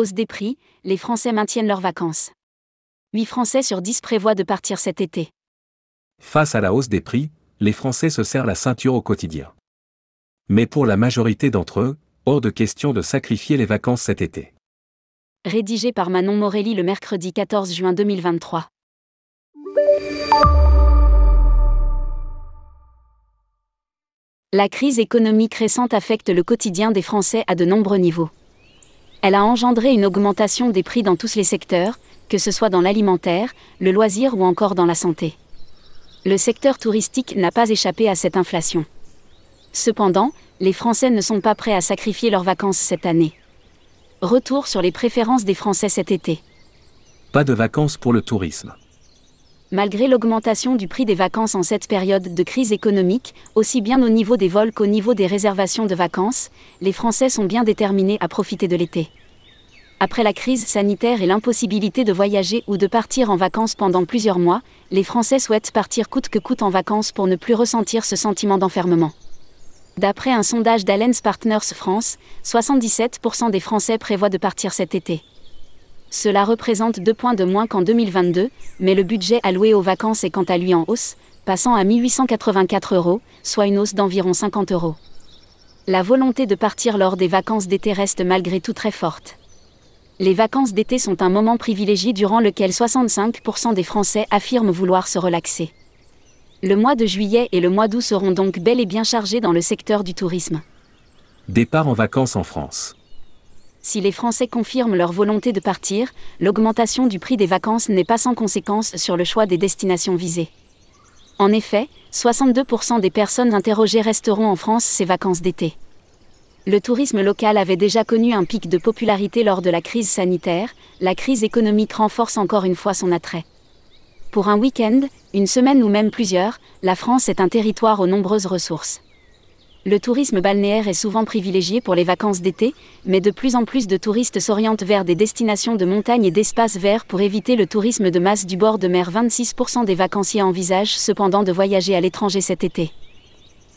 Hausse des prix, les Français maintiennent leurs vacances. 8 Français sur 10 prévoient de partir cet été. Face à la hausse des prix, les Français se serrent la ceinture au quotidien. Mais pour la majorité d'entre eux, hors de question de sacrifier les vacances cet été. Rédigé par Manon Morelli le mercredi 14 juin 2023. La crise économique récente affecte le quotidien des Français à de nombreux niveaux. Elle a engendré une augmentation des prix dans tous les secteurs, que ce soit dans l'alimentaire, le loisir ou encore dans la santé. Le secteur touristique n'a pas échappé à cette inflation. Cependant, les Français ne sont pas prêts à sacrifier leurs vacances cette année. Retour sur les préférences des Français cet été. Pas de vacances pour le tourisme. Malgré l'augmentation du prix des vacances en cette période de crise économique, aussi bien au niveau des vols qu'au niveau des réservations de vacances, les Français sont bien déterminés à profiter de l'été. Après la crise sanitaire et l'impossibilité de voyager ou de partir en vacances pendant plusieurs mois, les Français souhaitent partir coûte que coûte en vacances pour ne plus ressentir ce sentiment d'enfermement. D'après un sondage d'Allen's Partners France, 77% des Français prévoient de partir cet été. Cela représente deux points de moins qu'en 2022, mais le budget alloué aux vacances est quant à lui en hausse, passant à 1884 euros, soit une hausse d'environ 50 euros. La volonté de partir lors des vacances d'été reste malgré tout très forte. Les vacances d'été sont un moment privilégié durant lequel 65% des Français affirment vouloir se relaxer. Le mois de juillet et le mois d'août seront donc bel et bien chargés dans le secteur du tourisme. Départ en vacances en France. Si les Français confirment leur volonté de partir, l'augmentation du prix des vacances n'est pas sans conséquence sur le choix des destinations visées. En effet, 62% des personnes interrogées resteront en France ces vacances d'été. Le tourisme local avait déjà connu un pic de popularité lors de la crise sanitaire, la crise économique renforce encore une fois son attrait. Pour un week-end, une semaine ou même plusieurs, la France est un territoire aux nombreuses ressources. Le tourisme balnéaire est souvent privilégié pour les vacances d'été, mais de plus en plus de touristes s'orientent vers des destinations de montagne et d'espaces verts pour éviter le tourisme de masse du bord de mer. 26% des vacanciers envisagent cependant de voyager à l'étranger cet été.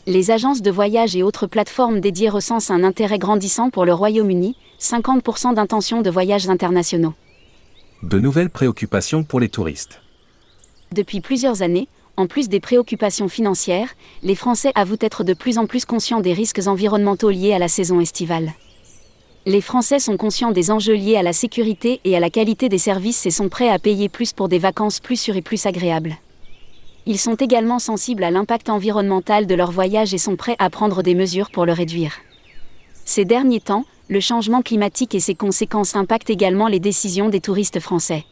Les agences de voyage et autres plateformes dédiées recensent un intérêt grandissant pour le Royaume-Uni, 50% d'intentions de voyages internationaux. De nouvelles préoccupations pour les touristes. Depuis plusieurs années, en plus des préoccupations financières, les Français avouent être de plus en plus conscients des risques environnementaux liés à la saison estivale. Les Français sont conscients des enjeux liés à la sécurité et à la qualité des services et sont prêts à payer plus pour des vacances plus sûres et plus agréables. Ils sont également sensibles à l'impact environnemental de leur voyage et sont prêts à prendre des mesures pour le réduire. Ces derniers temps, le changement climatique et ses conséquences impactent également les décisions des touristes français.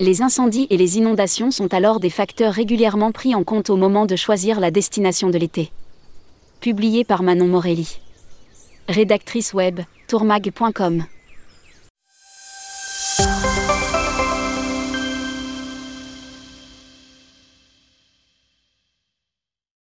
Les incendies et les inondations sont alors des facteurs régulièrement pris en compte au moment de choisir la destination de l'été. Publié par Manon Morelli. Rédactrice web, tourmag.com.